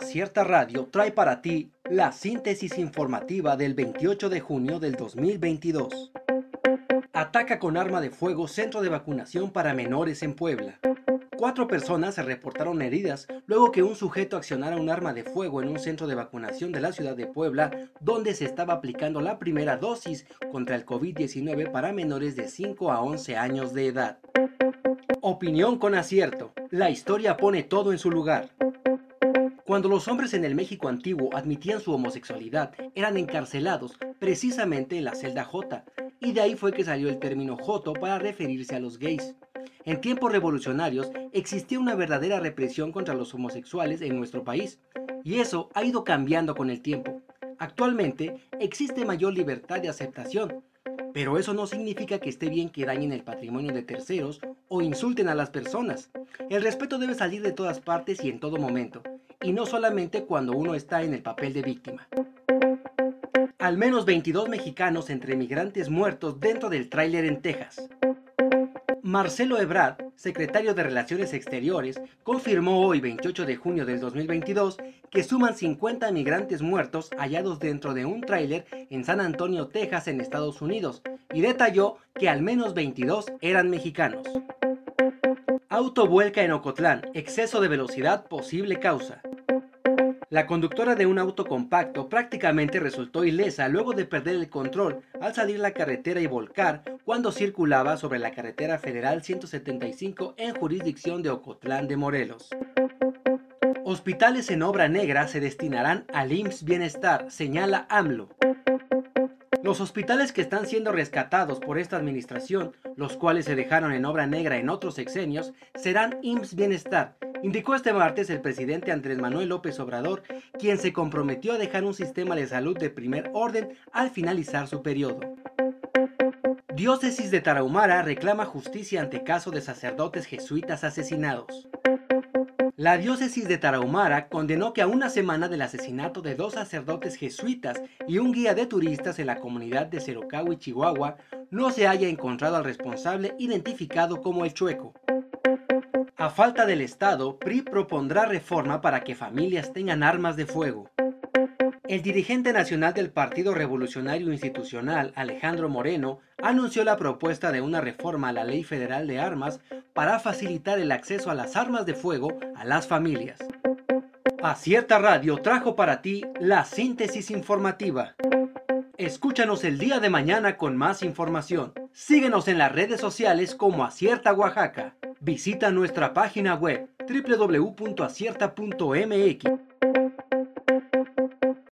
Acierta Radio trae para ti la síntesis informativa del 28 de junio del 2022. Ataca con arma de fuego centro de vacunación para menores en Puebla. Cuatro personas se reportaron heridas luego que un sujeto accionara un arma de fuego en un centro de vacunación de la ciudad de Puebla, donde se estaba aplicando la primera dosis contra el COVID-19 para menores de 5 a 11 años de edad. Opinión con acierto. La historia pone todo en su lugar. Cuando los hombres en el México antiguo admitían su homosexualidad, eran encarcelados precisamente en la celda J, y de ahí fue que salió el término Joto para referirse a los gays. En tiempos revolucionarios existía una verdadera represión contra los homosexuales en nuestro país, y eso ha ido cambiando con el tiempo. Actualmente existe mayor libertad de aceptación, pero eso no significa que esté bien que dañen el patrimonio de terceros o insulten a las personas. El respeto debe salir de todas partes y en todo momento, y no solamente cuando uno está en el papel de víctima. Al menos 22 mexicanos entre migrantes muertos dentro del tráiler en Texas. Marcelo Ebrard, secretario de Relaciones Exteriores, confirmó hoy 28 de junio del 2022 que suman 50 migrantes muertos hallados dentro de un tráiler en San Antonio, Texas, en Estados Unidos, y detalló que al menos 22 eran mexicanos. Auto vuelca en Ocotlán, exceso de velocidad posible causa. La conductora de un auto compacto prácticamente resultó ilesa luego de perder el control al salir la carretera y volcar cuando circulaba sobre la carretera federal 175 en jurisdicción de Ocotlán de Morelos. Hospitales en obra negra se destinarán al IMSS Bienestar, señala AMLO. Los hospitales que están siendo rescatados por esta administración, los cuales se dejaron en obra negra en otros sexenios, serán IMSS Bienestar, indicó este martes el presidente Andrés Manuel López Obrador, quien se comprometió a dejar un sistema de salud de primer orden al finalizar su periodo. Diócesis de Tarahumara reclama justicia ante caso de sacerdotes jesuitas asesinados. La diócesis de Tarahumara condenó que a una semana del asesinato de dos sacerdotes jesuitas y un guía de turistas en la comunidad de y Chihuahua, no se haya encontrado al responsable identificado como el Chueco. A falta del Estado, PRI propondrá reforma para que familias tengan armas de fuego. El dirigente nacional del Partido Revolucionario Institucional, Alejandro Moreno, anunció la propuesta de una reforma a la Ley Federal de Armas para facilitar el acceso a las armas de fuego a las familias. Acierta Radio trajo para ti la síntesis informativa. Escúchanos el día de mañana con más información. Síguenos en las redes sociales como Acierta Oaxaca. Visita nuestra página web www.acierta.mx